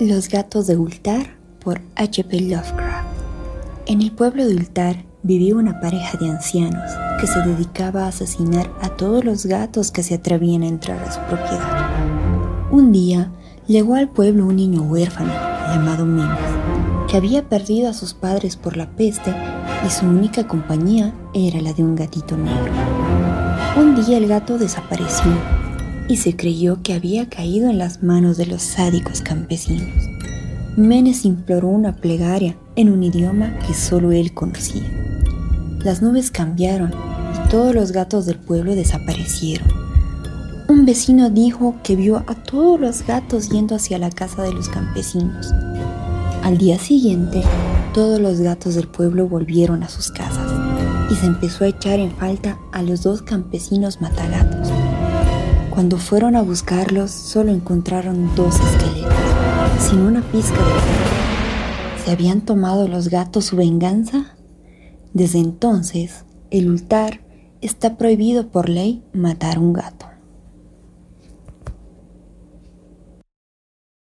Los gatos de Ultar por H.P. Lovecraft. En el pueblo de Ultar vivía una pareja de ancianos que se dedicaba a asesinar a todos los gatos que se atrevían a entrar a su propiedad. Un día llegó al pueblo un niño huérfano llamado Memes, que había perdido a sus padres por la peste y su única compañía era la de un gatito negro. Un día el gato desapareció y se creyó que había caído en las manos de los sádicos campesinos. Menes imploró una plegaria en un idioma que solo él conocía. Las nubes cambiaron y todos los gatos del pueblo desaparecieron. Un vecino dijo que vio a todos los gatos yendo hacia la casa de los campesinos. Al día siguiente, todos los gatos del pueblo volvieron a sus casas y se empezó a echar en falta a los dos campesinos matagatos. Cuando fueron a buscarlos, solo encontraron dos esqueletos, sin una pizca de. ¿Se habían tomado los gatos su venganza? Desde entonces, el ultar está prohibido por ley matar un gato.